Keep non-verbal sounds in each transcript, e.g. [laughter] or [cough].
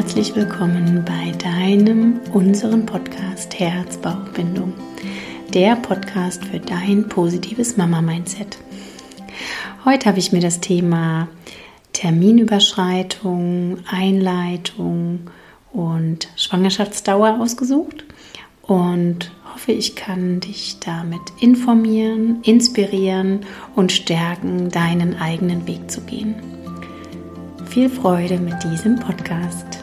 Herzlich willkommen bei deinem, unseren Podcast Herzbauchbindung. Der Podcast für dein positives Mama-Mindset. Heute habe ich mir das Thema Terminüberschreitung, Einleitung und Schwangerschaftsdauer ausgesucht und hoffe, ich kann dich damit informieren, inspirieren und stärken, deinen eigenen Weg zu gehen. Viel Freude mit diesem Podcast.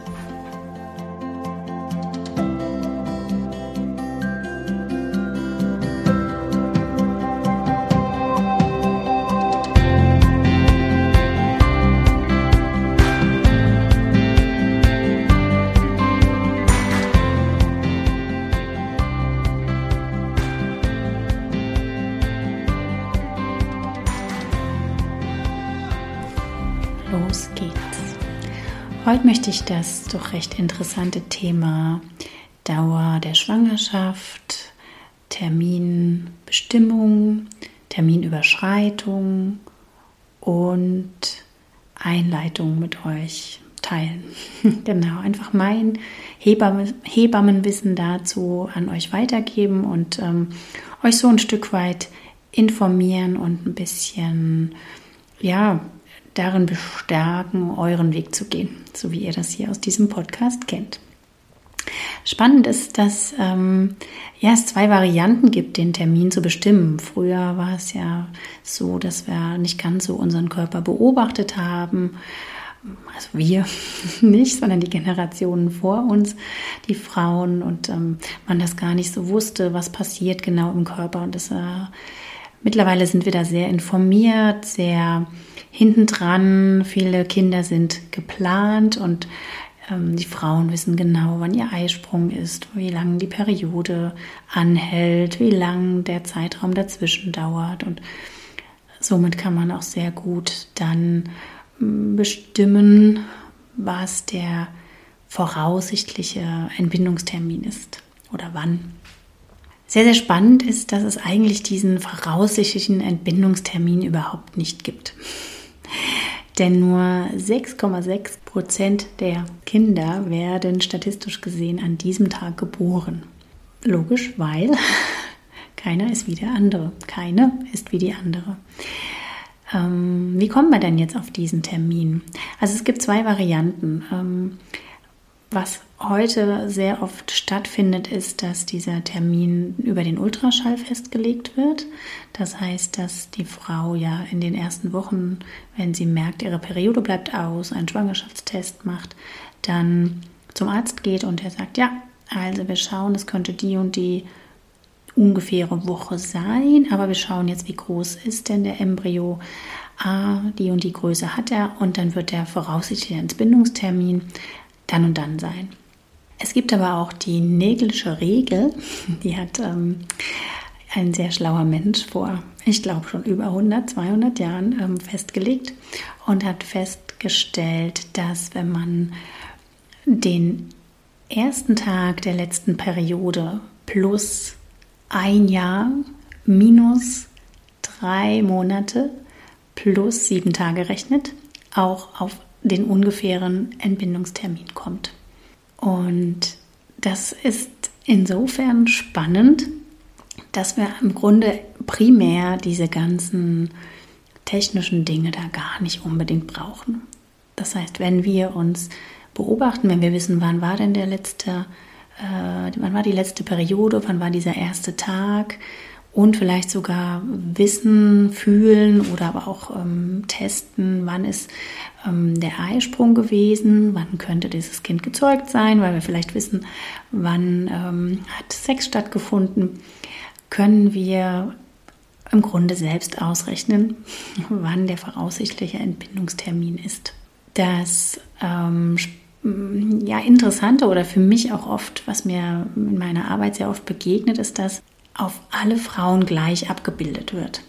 Heute möchte ich das doch recht interessante Thema Dauer der Schwangerschaft, Terminbestimmung, Terminüberschreitung und Einleitung mit euch teilen. [laughs] genau, einfach mein Hebammen, Hebammenwissen dazu an euch weitergeben und ähm, euch so ein Stück weit informieren und ein bisschen, ja, darin bestärken, euren Weg zu gehen, so wie ihr das hier aus diesem Podcast kennt. Spannend ist, dass ähm, ja, es zwei Varianten gibt, den Termin zu bestimmen. Früher war es ja so, dass wir nicht ganz so unseren Körper beobachtet haben. Also wir [laughs] nicht, sondern die Generationen vor uns, die Frauen, und ähm, man das gar nicht so wusste, was passiert genau im Körper. Und das, äh, mittlerweile sind wir da sehr informiert, sehr hintendran. Viele Kinder sind geplant und ähm, die Frauen wissen genau, wann ihr Eisprung ist, wie lange die Periode anhält, wie lang der Zeitraum dazwischen dauert. Und somit kann man auch sehr gut dann mm, bestimmen, was der voraussichtliche Entbindungstermin ist oder wann. Sehr, sehr spannend ist, dass es eigentlich diesen voraussichtlichen Entbindungstermin überhaupt nicht gibt. Denn nur 6,6 Prozent der Kinder werden statistisch gesehen an diesem Tag geboren. Logisch, weil [laughs] keiner ist wie der andere. Keine ist wie die andere. Ähm, wie kommen wir denn jetzt auf diesen Termin? Also es gibt zwei Varianten. Ähm, was heute sehr oft stattfindet, ist, dass dieser Termin über den Ultraschall festgelegt wird. Das heißt, dass die Frau ja in den ersten Wochen, wenn sie merkt, ihre Periode bleibt aus, einen Schwangerschaftstest macht, dann zum Arzt geht und er sagt, ja, also wir schauen, es könnte die und die ungefähre Woche sein, aber wir schauen jetzt, wie groß ist denn der Embryo. Ah, die und die Größe hat er und dann wird der voraussichtliche Entbindungstermin dann und dann sein. Es gibt aber auch die Nägelsche Regel, die hat ähm, ein sehr schlauer Mensch vor, ich glaube schon über 100, 200 Jahren ähm, festgelegt und hat festgestellt, dass wenn man den ersten Tag der letzten Periode plus ein Jahr minus drei Monate plus sieben Tage rechnet, auch auf den ungefähren Entbindungstermin kommt. Und das ist insofern spannend, dass wir im Grunde primär diese ganzen technischen Dinge da gar nicht unbedingt brauchen. Das heißt, wenn wir uns beobachten, wenn wir wissen, wann war denn der letzte, äh, wann war die letzte Periode, wann war dieser erste Tag und vielleicht sogar wissen, fühlen oder aber auch ähm, testen, wann ist ähm, der Eisprung gewesen, wann könnte dieses Kind gezeugt sein, weil wir vielleicht wissen, wann ähm, hat Sex stattgefunden, können wir im Grunde selbst ausrechnen, [laughs] wann der voraussichtliche Entbindungstermin ist. Das ähm, ja, Interessante oder für mich auch oft, was mir in meiner Arbeit sehr oft begegnet, ist, dass auf alle Frauen gleich abgebildet wird.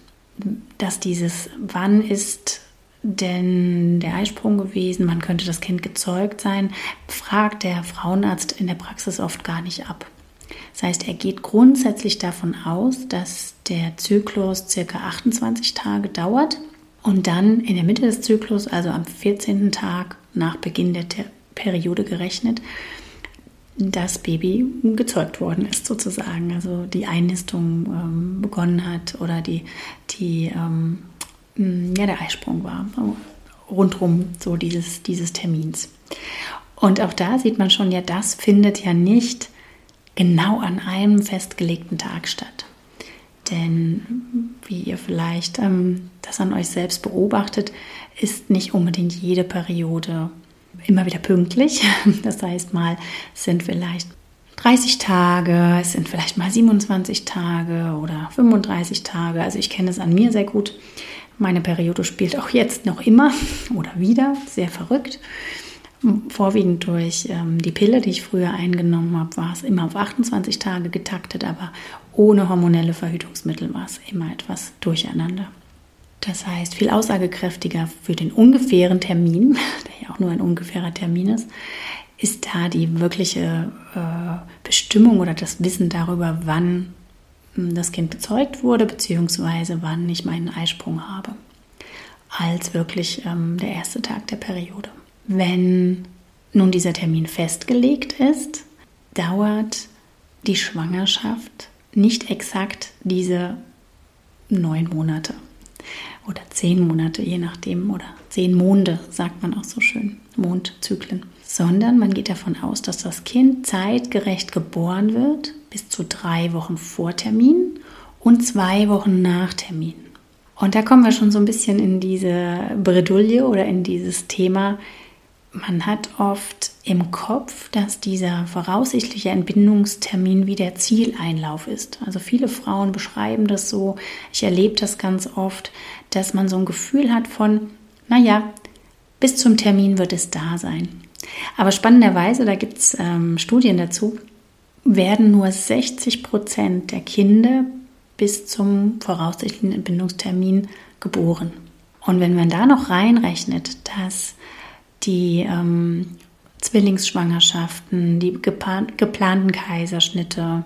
Dass dieses Wann ist denn der Eisprung gewesen, wann könnte das Kind gezeugt sein, fragt der Frauenarzt in der Praxis oft gar nicht ab. Das heißt, er geht grundsätzlich davon aus, dass der Zyklus circa 28 Tage dauert und dann in der Mitte des Zyklus, also am 14. Tag nach Beginn der Periode gerechnet, das Baby gezeugt worden ist, sozusagen. Also die Einnistung ähm, begonnen hat oder die, die ähm, ja, der Eisprung war. Rundrum so dieses, dieses Termins. Und auch da sieht man schon, ja, das findet ja nicht genau an einem festgelegten Tag statt. Denn wie ihr vielleicht ähm, das an euch selbst beobachtet, ist nicht unbedingt jede Periode immer wieder pünktlich. [laughs] Das heißt, mal sind vielleicht 30 Tage, es sind vielleicht mal 27 Tage oder 35 Tage. Also ich kenne es an mir sehr gut. Meine Periode spielt auch jetzt noch immer [laughs] oder wieder, sehr verrückt. Vorwiegend durch ähm, die Pille, die ich früher eingenommen habe, war es immer auf 28 Tage getaktet, aber ohne hormonelle Verhütungsmittel war es immer etwas durcheinander. Das heißt, viel aussagekräftiger für den ungefähren Termin, [laughs] der ja auch nur ein ungefährer Termin ist, ist da die wirkliche äh, Bestimmung oder das Wissen darüber, wann hm, das Kind gezeugt wurde, beziehungsweise wann ich meinen Eisprung habe, als wirklich ähm, der erste Tag der Periode. Wenn nun dieser Termin festgelegt ist, dauert die Schwangerschaft nicht exakt diese neun Monate oder zehn Monate, je nachdem, oder zehn Monde, sagt man auch so schön, Mondzyklen, sondern man geht davon aus, dass das Kind zeitgerecht geboren wird, bis zu drei Wochen vor Termin und zwei Wochen nach Termin. Und da kommen wir schon so ein bisschen in diese Bredouille oder in dieses Thema, man hat oft im Kopf, dass dieser voraussichtliche Entbindungstermin wie der Zieleinlauf ist. Also viele Frauen beschreiben das so, ich erlebe das ganz oft, dass man so ein Gefühl hat von, naja, bis zum Termin wird es da sein. Aber spannenderweise, da gibt es ähm, Studien dazu, werden nur 60 Prozent der Kinder bis zum voraussichtlichen Entbindungstermin geboren. Und wenn man da noch reinrechnet, dass die ähm, Zwillingsschwangerschaften, die geplanten Kaiserschnitte,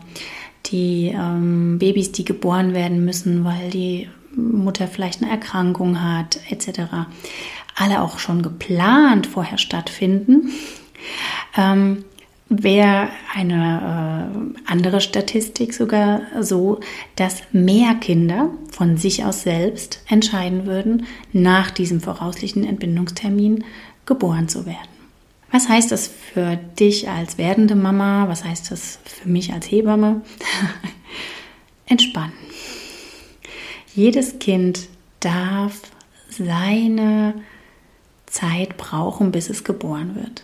die ähm, Babys, die geboren werden müssen, weil die Mutter vielleicht eine Erkrankung hat, etc. Alle auch schon geplant vorher stattfinden. Ähm, Wäre eine äh, andere Statistik sogar so, dass mehr Kinder von sich aus selbst entscheiden würden, nach diesem voraussichtlichen Entbindungstermin geboren zu werden. Was heißt das für dich als werdende Mama? Was heißt das für mich als Hebamme? [laughs] Entspannen. Jedes Kind darf seine Zeit brauchen, bis es geboren wird.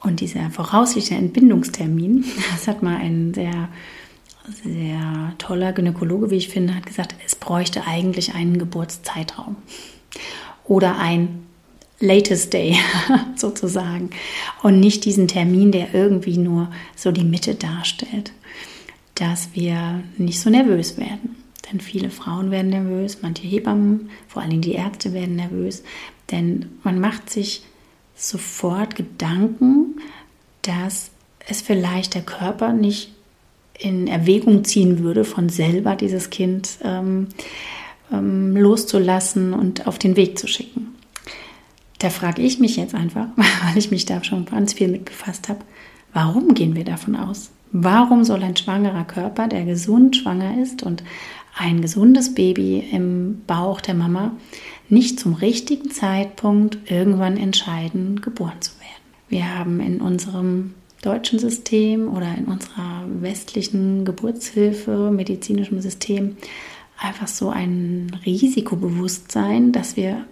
Und dieser voraussichtliche Entbindungstermin, [laughs] das hat mal ein sehr, sehr toller Gynäkologe, wie ich finde, hat gesagt, es bräuchte eigentlich einen Geburtszeitraum oder ein latest day [laughs] sozusagen und nicht diesen Termin, der irgendwie nur so die Mitte darstellt, dass wir nicht so nervös werden. Denn viele Frauen werden nervös, manche Hebammen, vor allem die Ärzte werden nervös, denn man macht sich sofort Gedanken, dass es vielleicht der Körper nicht in Erwägung ziehen würde, von selber dieses Kind ähm, ähm, loszulassen und auf den Weg zu schicken. Da frage ich mich jetzt einfach, [laughs] weil ich mich da schon ganz viel mit befasst habe, warum gehen wir davon aus? Warum soll ein schwangerer Körper, der gesund schwanger ist und ein gesundes Baby im Bauch der Mama, nicht zum richtigen Zeitpunkt irgendwann entscheiden, geboren zu werden? Wir haben in unserem deutschen System oder in unserer westlichen Geburtshilfe, medizinischem System einfach so ein Risikobewusstsein, dass wir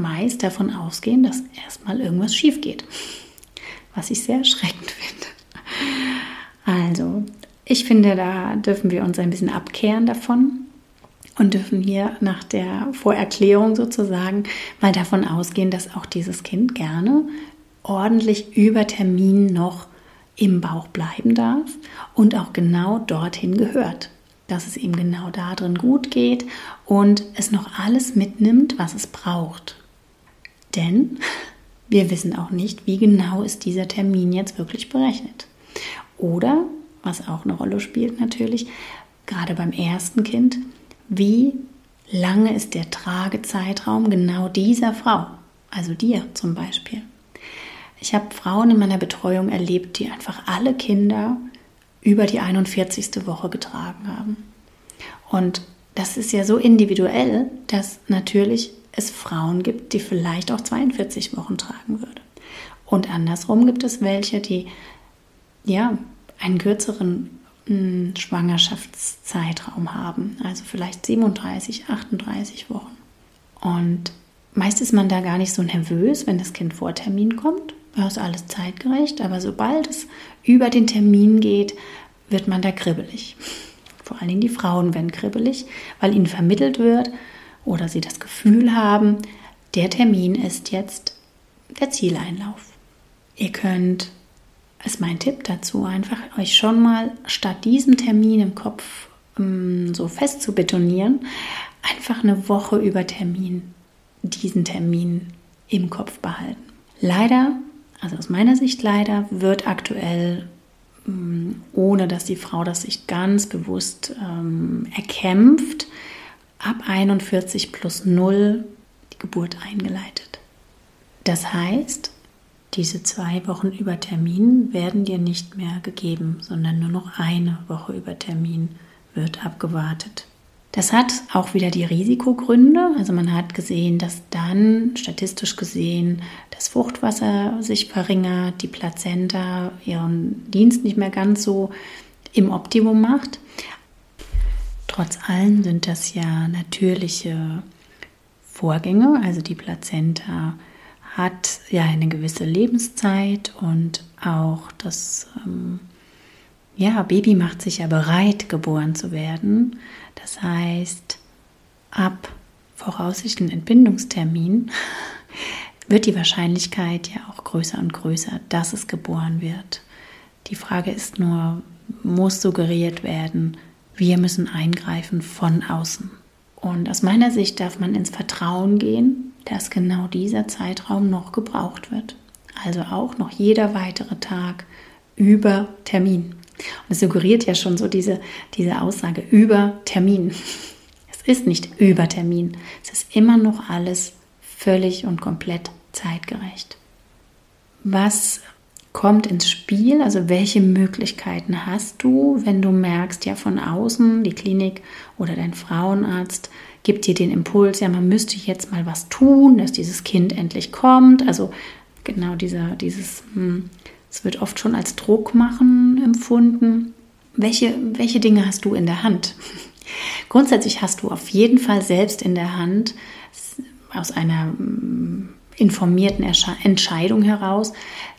meist davon ausgehen, dass erstmal irgendwas schief geht. Was ich sehr erschreckend finde. Also, ich finde, da dürfen wir uns ein bisschen abkehren davon und dürfen hier nach der Vorerklärung sozusagen mal davon ausgehen, dass auch dieses Kind gerne ordentlich über Termin noch im Bauch bleiben darf und auch genau dorthin gehört dass es ihm genau da drin gut geht und es noch alles mitnimmt, was es braucht. Denn wir wissen auch nicht, wie genau ist dieser Termin jetzt wirklich berechnet. Oder, was auch eine Rolle spielt natürlich, gerade beim ersten Kind, wie lange ist der Tragezeitraum genau dieser Frau, also dir zum Beispiel. ich habe Frauen in meiner Betreuung erlebt, die einfach alle Kinder über die 41. Woche getragen haben. Und das ist ja so individuell, dass natürlich es Frauen gibt, die vielleicht auch 42 Wochen tragen würde. Und andersrum gibt es welche, die ja einen kürzeren hm, Schwangerschaftszeitraum haben, also vielleicht 37, 38 Wochen. Und meist ist man da gar nicht so nervös, wenn das Kind vor Termin kommt. Da ist alles zeitgerecht, aber sobald es über den Termin geht, wird man da kribbelig. Vor allen Dingen die Frauen werden kribbelig, weil ihnen vermittelt wird oder sie das Gefühl haben, der Termin ist jetzt der Zieleinlauf. Ihr könnt, ist mein Tipp dazu, einfach euch schon mal statt diesem Termin im Kopf ähm, so fest zu betonieren, einfach eine Woche über Termin, diesen Termin im Kopf behalten. Leider, also aus meiner Sicht leider, wird aktuell ähm, ohne dass die Frau das sich ganz bewusst ähm, erkämpft, ab 41 plus 0 die Geburt eingeleitet. Das heißt, diese zwei Wochen über Termin werden dir nicht mehr gegeben, sondern nur noch eine Woche über Termin wird abgewartet. Das hat auch wieder die Risikogründe. Also man hat gesehen, dass dann statistisch gesehen das Fruchtwasser sich verringert, die Plazenta ihren Dienst nicht mehr ganz so im Optimum macht. Trotz allem sind das ja natürliche Vorgänge. Also die Plazenta hat ja eine gewisse Lebenszeit und auch das ähm, ja, Baby macht sich ja bereit, geboren zu werden. Das heißt, ab voraussichtlichen Entbindungstermin [laughs] wird die Wahrscheinlichkeit ja auch größer und größer, dass es geboren wird. Die Frage ist nur, muss suggeriert werden, wir müssen eingreifen von außen. Und aus meiner Sicht darf man ins Vertrauen gehen, dass genau dieser Zeitraum noch gebraucht wird. Also auch noch jeder weitere Tag über Termin. Und es suggeriert ja schon so diese, diese Aussage über Termin. [laughs] Es ist nicht über Termin. Es ist immer noch alles völlig und komplett zeitgerecht. Was kommt ins Spiel? Also welche Möglichkeiten hast du, wenn du merkst, ja von außen, die Klinik oder dein Frauenarzt gibt dir den Impuls, ja man müsste jetzt mal was tun, dass dieses Kind endlich kommt. Also genau dieser, dieses, hm, es wird oft schon als Druck machen empfunden. Welche, welche Dinge hast du in der Hand? [laughs] Grundsätzlich hast du auf jeden Fall selbst in der Hand, aus einer informierten Entscheidung heraus,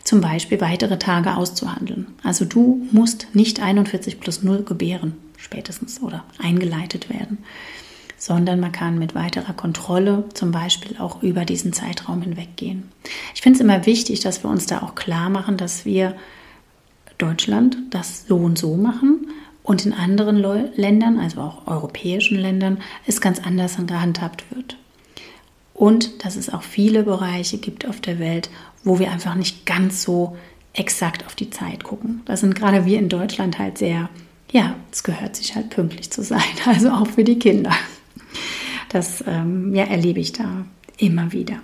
zum Beispiel weitere Tage auszuhandeln. Also du musst nicht 41 plus 0 gebären, spätestens oder eingeleitet werden sondern man kann mit weiterer Kontrolle zum Beispiel auch über diesen Zeitraum hinweggehen. Ich finde es immer wichtig, dass wir uns da auch klar machen, dass wir Deutschland das so und so machen und in anderen Ländern, also auch europäischen Ländern, es ganz anders gehandhabt wird. Und dass es auch viele Bereiche gibt auf der Welt, wo wir einfach nicht ganz so exakt auf die Zeit gucken. Da sind gerade wir in Deutschland halt sehr, ja, es gehört sich halt pünktlich zu sein, [laughs] also auch für die Kinder. Das ähm, ja, erlebe ich da immer wieder.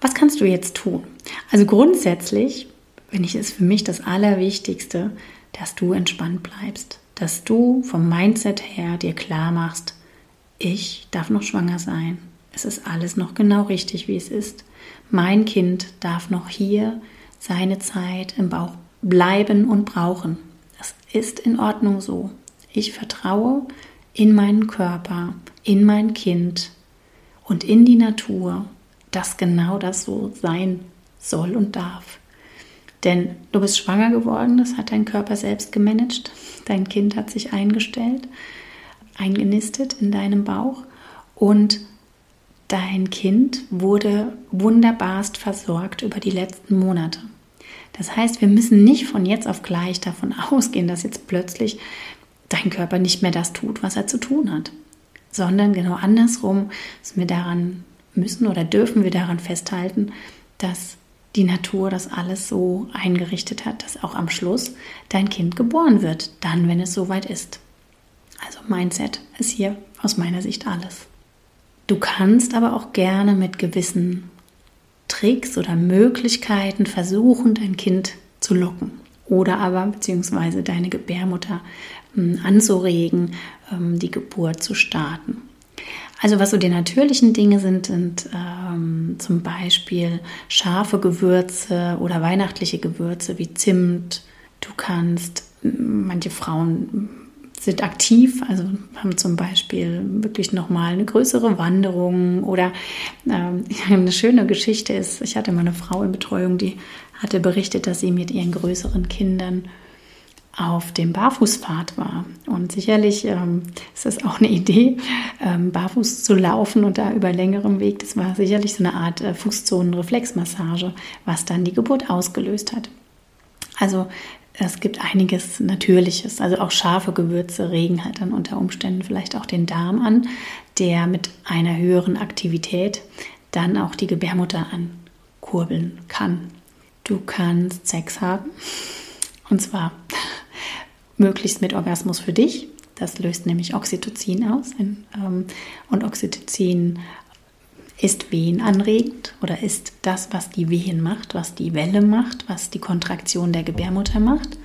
Was kannst du jetzt tun? Also grundsätzlich, wenn ich es für mich das Allerwichtigste, dass du entspannt bleibst, dass du vom Mindset her dir klar machst, ich darf noch schwanger sein. Es ist alles noch genau richtig, wie es ist. Mein Kind darf noch hier seine Zeit im Bauch bleiben und brauchen. Das ist in Ordnung so. Ich vertraue in meinen Körper, in mein Kind und in die Natur, dass genau das so sein soll und darf. Denn du bist schwanger geworden, das hat dein Körper selbst gemanagt. Dein Kind hat sich eingestellt, eingenistet in deinem Bauch und dein Kind wurde wunderbarst versorgt über die letzten Monate. Das heißt, wir müssen nicht von jetzt auf gleich davon [laughs] ausgehen, dass jetzt plötzlich dein Körper nicht mehr das tut, was er zu tun hat sondern genau andersrum müssen wir daran müssen oder dürfen wir daran festhalten, dass die Natur das alles so eingerichtet hat, dass auch am Schluss dein Kind geboren wird, dann, wenn es soweit ist. Also Mindset ist hier aus meiner Sicht alles. Du kannst aber auch gerne mit gewissen Tricks oder Möglichkeiten versuchen, dein Kind zu locken oder aber beziehungsweise deine Gebärmutter ähm, anzuregen, ähm, die Geburt zu starten. Also was so die natürlichen Dinge sind, sind ähm, zum Beispiel scharfe Gewürze oder weihnachtliche Gewürze wie Zimt. Du kannst, manche Frauen sind aktiv, also haben zum Beispiel wirklich nochmal eine größere Wanderung oder ähm, [laughs] eine schöne Geschichte ist, ich hatte mal eine Frau in Betreuung, die hatte berichtet, dass sie mit ihren größeren Kindern auf dem Barfußpfad war. Und sicherlich ähm, ist es auch eine Idee, ähm, barfuß zu laufen und da über längerem Weg. Das war sicherlich so eine Art äh, Fußzonenreflexmassage, was dann die Geburt ausgelöst hat. Also es gibt einiges Natürliches, also auch scharfe Gewürze regen halt dann unter Umständen vielleicht auch den Darm an, der mit einer höheren Aktivität dann auch die Gebärmutter ankurbeln kann. Du kannst Sex haben und zwar möglichst mit Orgasmus für dich. Das löst nämlich Oxytocin aus. Ähm, und Oxytocin ist wehenanregend oder ist das, was die Wehen macht, was die Welle macht, was die Kontraktion der Gebärmutter macht.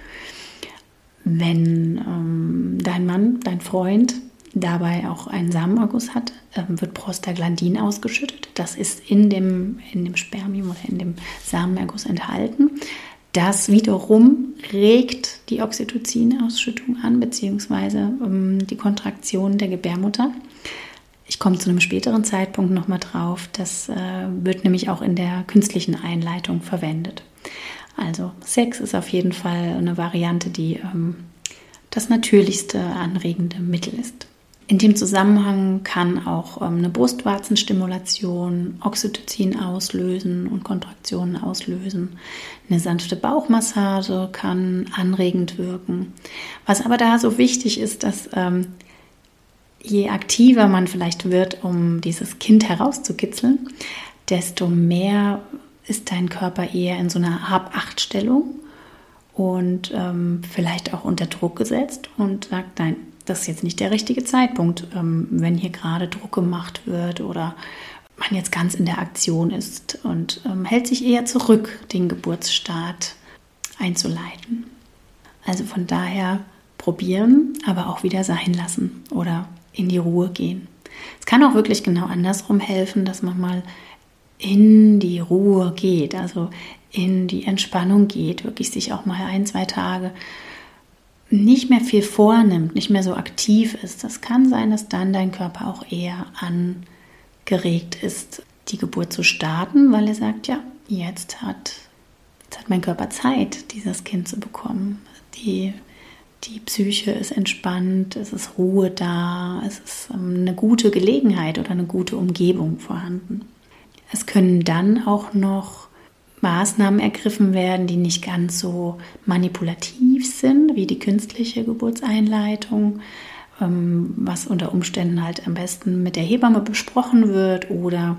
Wenn ähm, dein Mann, dein Freund dabei auch einen Samenerguss hat, ähm, wird Prostaglandin ausgeschüttet. Das ist in dem, in dem Spermium oder in dem Samenerguss enthalten. Das wiederum regt die Oxytocin-Ausschüttung an, beziehungsweise ähm, die Kontraktion der Gebärmutter. Ich komme zu einem späteren Zeitpunkt nochmal drauf. Das äh, wird nämlich auch in der künstlichen Einleitung verwendet. Also Sex ist auf jeden Fall eine Variante, die ähm, das natürlichste anregende Mittel ist. In dem Zusammenhang kann auch ähm, eine Brustwarzenstimulation Oxytocin auslösen und Kontraktionen auslösen. Eine sanfte Bauchmassage kann anregend wirken. Was aber da so wichtig ist, dass ähm, je aktiver man vielleicht wird, um dieses Kind herauszukitzeln, desto mehr ist dein Körper eher in so einer Hab-Acht-Stellung und ähm, vielleicht auch unter Druck gesetzt und sagt, nein, das ist jetzt nicht der richtige Zeitpunkt, ähm, wenn hier gerade Druck gemacht wird oder man jetzt ganz in der Aktion ist und ähm, hält sich eher zurück, den Geburtsstart einzuleiten. Also von daher probieren, aber auch wieder sein lassen oder in die Ruhe gehen. Es kann auch wirklich genau andersrum helfen, dass man mal in die Ruhe geht, also in die Entspannung geht, wirklich sich auch mal ein, zwei Tage nicht mehr viel vornimmt, nicht mehr so aktiv ist, das kann sein, dass dann dein Körper auch eher angeregt ist, die Geburt zu starten, weil er sagt, ja, jetzt hat, jetzt hat mein Körper Zeit, dieses Kind zu bekommen. Die, die Psyche ist entspannt, es ist Ruhe da, es ist ähm, eine gute Gelegenheit oder eine gute Umgebung vorhanden. Es können dann auch noch Maßnahmen ergriffen werden, die nicht ganz so manipulativ sind wie die künstliche Geburtseinleitung, ähm, was unter Umständen halt am besten mit der Hebamme besprochen wird oder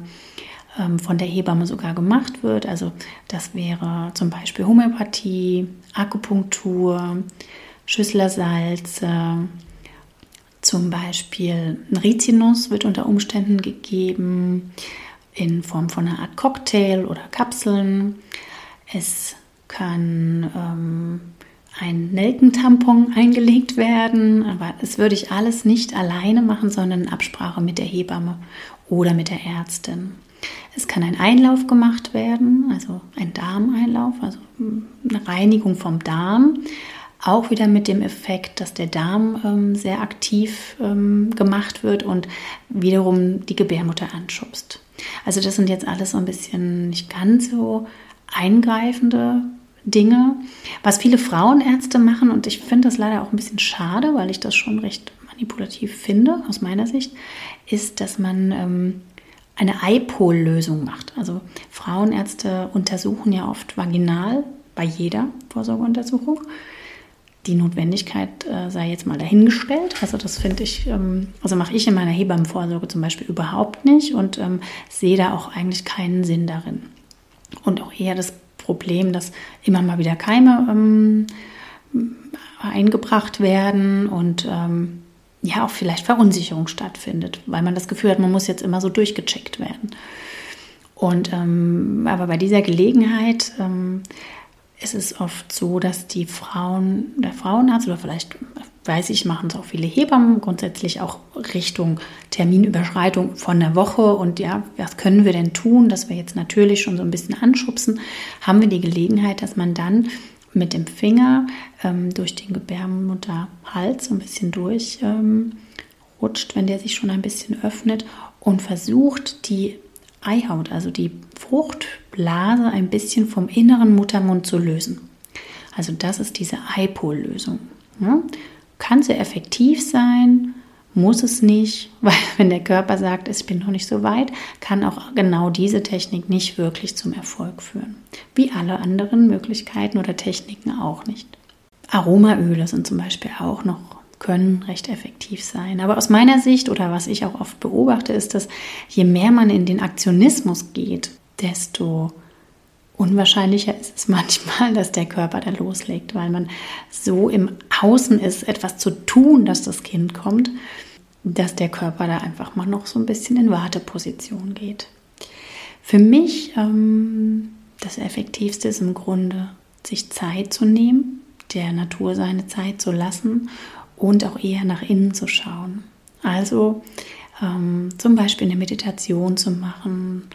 ähm, von der Hebamme sogar gemacht wird. Also das wäre zum Beispiel Homöopathie, Akupunktur, Schüsslersalze, zum Beispiel Rizinus wird unter Umständen gegeben in Form von einer Art Cocktail oder Kapseln. Es kann ähm, ein Nelkentampon eingelegt werden, aber das würde ich alles nicht alleine machen, sondern in Absprache mit der Hebamme oder mit der Ärztin. Es kann ein Einlauf gemacht werden, also ein Darmeinlauf, also eine Reinigung vom Darm. Auch wieder mit dem Effekt, dass der Darm ähm, sehr aktiv ähm, gemacht wird und wiederum die Gebärmutter anschubst. Also das sind jetzt alles so ein bisschen nicht ganz so eingreifende Dinge, was viele Frauenärzte machen und ich finde das leider auch ein bisschen schade, weil ich das schon recht manipulativ finde aus meiner Sicht, ist, dass man ähm, eine Eipol-Lösung macht. Also Frauenärzte untersuchen ja oft vaginal bei jeder Vorsorgeuntersuchung die Notwendigkeit äh, sei jetzt mal dahingestellt. Also das finde ich, ähm, also mache ich in meiner Hebammenvorsorge zum Beispiel überhaupt nicht und ähm, sehe da auch eigentlich keinen Sinn darin. Und auch eher das Problem, dass immer mal wieder Keime ähm, eingebracht werden und ähm, ja auch vielleicht Verunsicherung stattfindet, weil man das Gefühl hat, man muss jetzt immer so durchgecheckt werden. Und ähm, aber bei dieser Gelegenheit ähm, ist es oft so, dass die Frauen, der Frauenarzt oder vielleicht weiß ich, machen es auch viele Hebammen, grundsätzlich auch Richtung Terminüberschreitung von der Woche und ja, was können wir denn tun, dass wir jetzt natürlich schon so ein bisschen anschubsen, haben wir die Gelegenheit, dass man dann mit dem Finger ähm, durch den Gebärmutterhals so ein bisschen durch ähm, wenn der sich schon ein bisschen öffnet und versucht, die Eihaut, also die Fruchtblase, ein bisschen vom inneren Muttermund zu lösen. Also das ist diese Eipol-Lösung. Ja? Kann sehr effektiv sein, muss es nicht, [laughs] weil wenn der Körper sagt, ich bin noch nicht so weit, kann auch genau diese Technik nicht wirklich zum Erfolg führen. Wie alle anderen Möglichkeiten oder Techniken auch nicht. Aromaöle sind zum Beispiel auch noch können recht effektiv sein. Aber aus meiner Sicht oder was ich auch oft beobachte, ist, dass je mehr man in den Aktionismus geht, desto unwahrscheinlicher ist es [laughs] manchmal, dass der Körper da loslegt, weil man so im Außen ist, etwas zu tun, dass das Kind kommt, dass der Körper da einfach mal noch so ein bisschen in Warteposition geht. Für mich ähm, das Effektivste ist im Grunde, sich Zeit zu nehmen, der Natur seine Zeit zu lassen und auch eher nach innen zu schauen. Also ähm, zum Beispiel eine Meditation zu machen,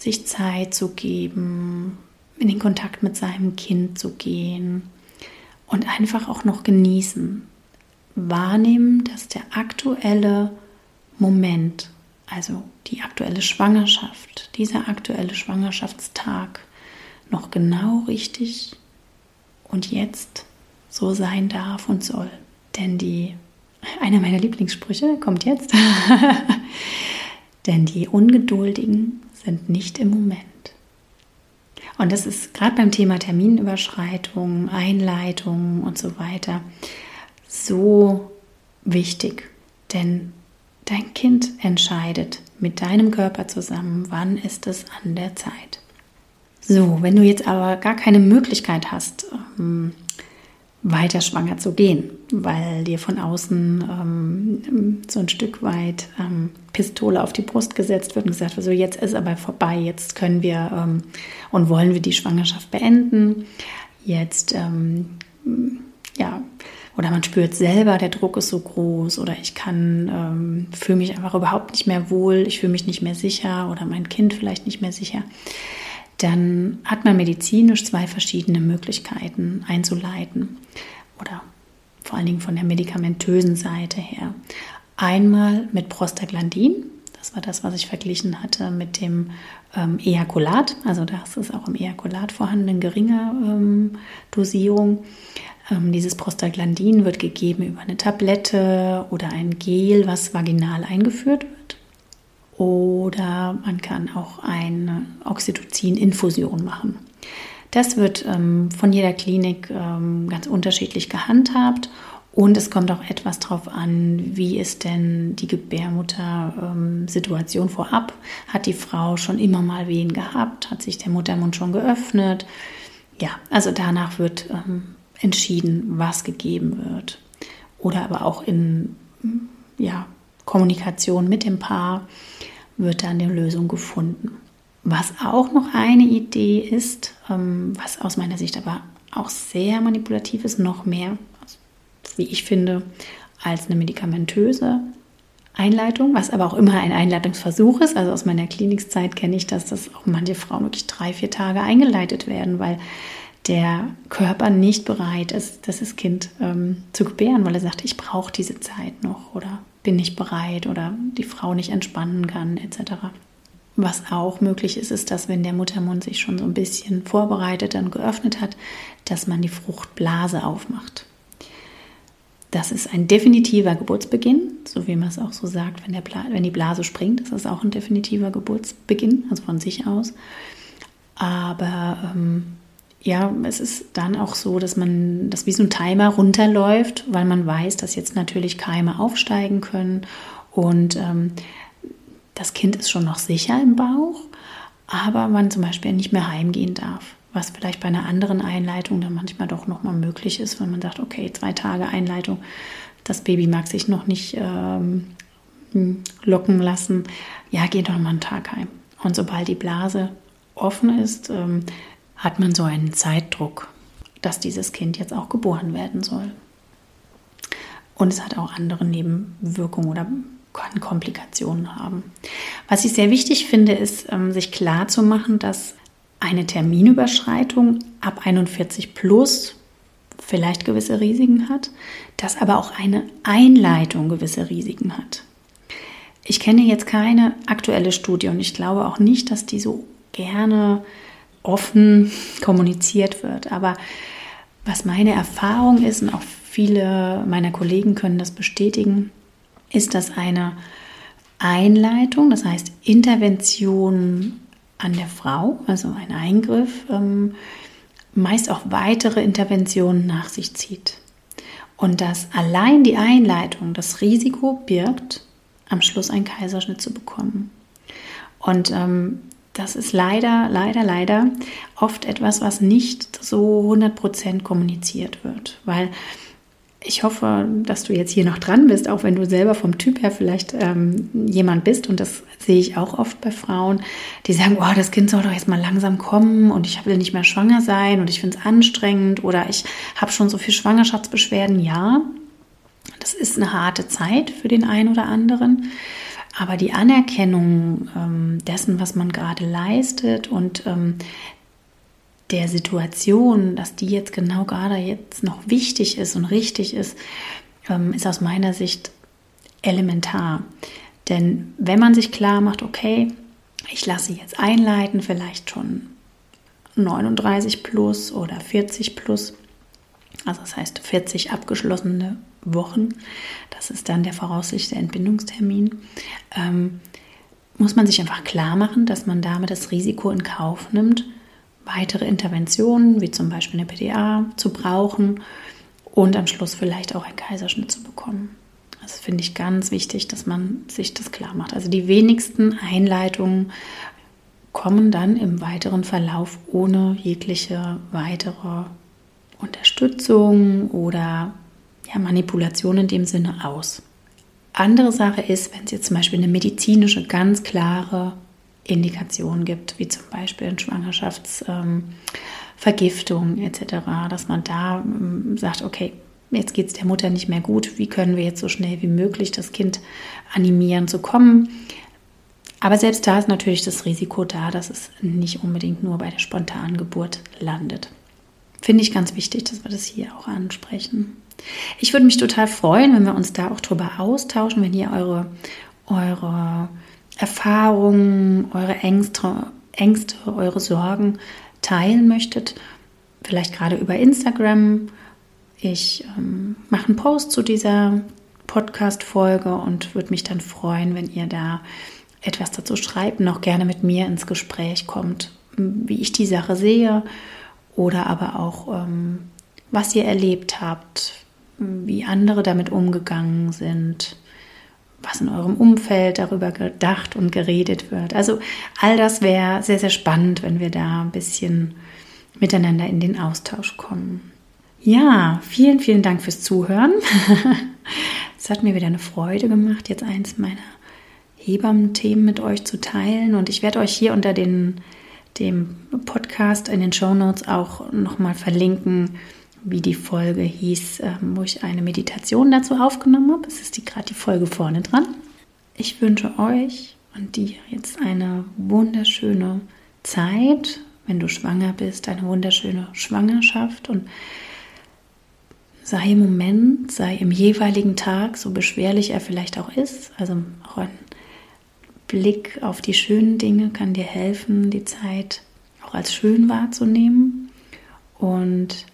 sich Zeit zu geben, in den Kontakt mit seinem Kind zu gehen und einfach auch noch genießen. Wahrnehmen, dass der aktuelle Moment, also die aktuelle Schwangerschaft, dieser aktuelle Schwangerschaftstag noch genau richtig und jetzt so sein darf und soll. Denn die, einer meiner Lieblingssprüche kommt jetzt, [laughs] denn die Ungeduldigen sind nicht im Moment. Und das ist gerade beim Thema Terminüberschreitung, Einleitung und so weiter so wichtig. Denn dein Kind entscheidet mit deinem Körper zusammen, wann ist es an der Zeit. So, wenn du jetzt aber gar keine Möglichkeit hast, ähm, weiter schwanger zu gehen, weil dir von außen ähm, so ein Stück weit ähm, Pistole auf die Brust gesetzt wird und gesagt wird, so jetzt ist aber vorbei, jetzt können wir ähm, und wollen wir die Schwangerschaft beenden. Jetzt, ähm, ja, oder man spürt selber, der Druck ist so groß oder ich kann, ähm, fühle mich einfach überhaupt nicht mehr wohl, ich fühle mich nicht mehr sicher oder mein Kind vielleicht nicht mehr sicher dann hat man medizinisch zwei verschiedene Möglichkeiten einzuleiten oder vor allen Dingen von der medikamentösen Seite her. Einmal mit Prostaglandin, das war das, was ich verglichen hatte mit dem ähm, Ejakulat, also das ist auch im Ejakulat vorhanden in geringer ähm, Dosierung. Ähm, dieses Prostaglandin wird gegeben über eine Tablette oder ein Gel, was vaginal eingeführt wird. Oder man kann auch eine Oxytocin-Infusion machen. Das wird ähm, von jeder Klinik ähm, ganz unterschiedlich gehandhabt und es kommt auch etwas darauf an, wie ist denn die Gebärmutter-Situation ähm, vorab. Hat die Frau schon immer mal Wehen gehabt? Hat sich der Muttermund schon geöffnet? Ja, also danach wird ähm, entschieden, was gegeben wird. Oder aber auch in ja, Kommunikation mit dem Paar wird dann eine Lösung gefunden. Was auch noch eine Idee ist, ähm, was aus meiner Sicht aber auch sehr manipulativ ist, noch mehr, wie ich finde, als eine medikamentöse Einleitung, was aber auch immer ein Einleitungsversuch ist. Also aus meiner Klinikzeit kenne ich das, dass auch manche Frauen wirklich drei, vier Tage eingeleitet werden, weil der Körper nicht bereit ist, das Kind ähm, zu gebären, weil er sagt, ich brauche diese Zeit noch oder bin nicht bereit oder die Frau nicht entspannen kann etc. Was auch möglich ist, ist, dass wenn der Muttermund sich schon so ein bisschen vorbereitet und geöffnet hat, dass man die Fruchtblase aufmacht. Das ist ein definitiver Geburtsbeginn, so wie man es auch so sagt, wenn, der wenn die Blase springt, ist das auch ein definitiver Geburtsbeginn, also von sich aus. Aber ähm, ja, es ist dann auch so, dass man das wie so ein Timer runterläuft, weil man weiß, dass jetzt natürlich Keime aufsteigen können und ähm, das Kind ist schon noch sicher im Bauch, aber man zum Beispiel nicht mehr heimgehen darf. Was vielleicht bei einer anderen Einleitung dann manchmal doch nochmal möglich ist, wenn man sagt, okay, zwei Tage Einleitung, das Baby mag sich noch nicht ähm, locken lassen. Ja, geh doch mal einen Tag heim. Und sobald die Blase offen ist, ähm, hat man so einen Zeitdruck, dass dieses Kind jetzt auch geboren werden soll. Und es hat auch andere Nebenwirkungen oder kann Komplikationen haben. Was ich sehr wichtig finde, ist, ähm, sich klar zu machen, dass eine Terminüberschreitung ab 41 plus vielleicht gewisse Risiken hat, dass aber auch eine Einleitung gewisse Risiken hat. Ich kenne jetzt keine aktuelle Studie und ich glaube auch nicht, dass die so gerne offen kommuniziert wird. Aber was meine Erfahrung ist, und auch viele meiner Kollegen können das bestätigen, ist, dass eine Einleitung, das heißt Intervention an der Frau, also ein Eingriff, ähm, meist auch weitere Interventionen nach sich zieht. Und dass allein die Einleitung das Risiko birgt, am Schluss einen Kaiserschnitt zu bekommen. Und ähm, das ist leider, leider, leider oft etwas, was nicht so 100% kommuniziert wird, weil ich hoffe, dass du jetzt hier noch dran bist, auch wenn du selber vom Typ her vielleicht ähm, jemand bist. Und das sehe ich auch oft bei Frauen, die sagen, oh, das Kind soll doch jetzt mal langsam kommen und ich will nicht mehr schwanger sein und ich finde es anstrengend oder ich habe schon so viel Schwangerschaftsbeschwerden. Ja, das ist eine harte Zeit für den einen oder anderen. Aber die Anerkennung ähm, dessen, was man gerade leistet und ähm, der Situation, dass die jetzt genau gerade jetzt noch wichtig ist und richtig ist, ähm, ist aus meiner Sicht elementar. Denn wenn man sich klar macht, okay, ich lasse jetzt einleiten, vielleicht schon 39 plus oder 40 plus, also das heißt 40 abgeschlossene Wochen, das ist dann der voraussichtliche Entbindungstermin, ähm, muss man sich einfach klar machen, dass man damit das Risiko in Kauf nimmt, weitere Interventionen, wie zum Beispiel eine PDA, zu brauchen und am Schluss vielleicht auch einen Kaiserschnitt zu bekommen. Das finde ich ganz wichtig, dass man sich das klar macht. Also die wenigsten Einleitungen kommen dann im weiteren Verlauf ohne jegliche weitere Unterstützung oder ja, Manipulation in dem Sinne aus. Andere Sache ist, wenn es jetzt zum Beispiel eine medizinische, ganz klare Indikationen gibt, wie zum Beispiel in Schwangerschaftsvergiftung ähm, etc., dass man da ähm, sagt, okay, jetzt geht es der Mutter nicht mehr gut, wie können wir jetzt so schnell wie möglich das Kind animieren zu kommen. Aber selbst da ist natürlich das Risiko da, dass es nicht unbedingt nur bei der spontanen Geburt landet. Finde ich ganz wichtig, dass wir das hier auch ansprechen. Ich würde mich total freuen, wenn wir uns da auch drüber austauschen, wenn ihr eure, eure Erfahrungen, eure Ängste, Ängste, eure Sorgen teilen möchtet, vielleicht gerade über Instagram. Ich ähm, mache einen Post zu dieser Podcast-Folge und würde mich dann freuen, wenn ihr da etwas dazu schreibt und auch gerne mit mir ins Gespräch kommt, wie ich die Sache sehe oder aber auch, ähm, was ihr erlebt habt, wie andere damit umgegangen sind was in eurem Umfeld darüber gedacht und geredet wird. Also all das wäre sehr, sehr spannend, wenn wir da ein bisschen miteinander in den Austausch kommen. Ja, vielen, vielen Dank fürs Zuhören. [laughs] es hat mir wieder eine Freude gemacht, jetzt eins meiner Hebammen-Themen mit euch zu teilen. Und ich werde euch hier unter den, dem Podcast in den Show Notes auch nochmal verlinken, wie die Folge hieß, ähm, wo ich eine Meditation dazu aufgenommen habe. Es ist die gerade die Folge vorne dran. Ich wünsche euch und dir jetzt eine wunderschöne Zeit, wenn du schwanger bist, eine wunderschöne Schwangerschaft und sei im Moment, sei im jeweiligen Tag, so beschwerlich er vielleicht auch ist, also auch ein Blick auf die schönen Dinge kann dir helfen, die Zeit auch als schön wahrzunehmen und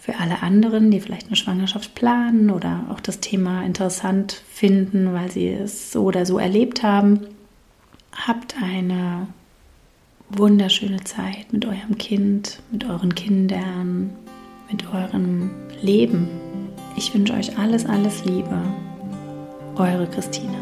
für alle anderen, die vielleicht eine Schwangerschaft planen oder auch das Thema interessant finden, weil sie es so oder so erlebt haben, habt eine wunderschöne Zeit mit eurem Kind, mit euren Kindern, mit eurem Leben. Ich wünsche euch alles, alles Liebe. Eure Christine.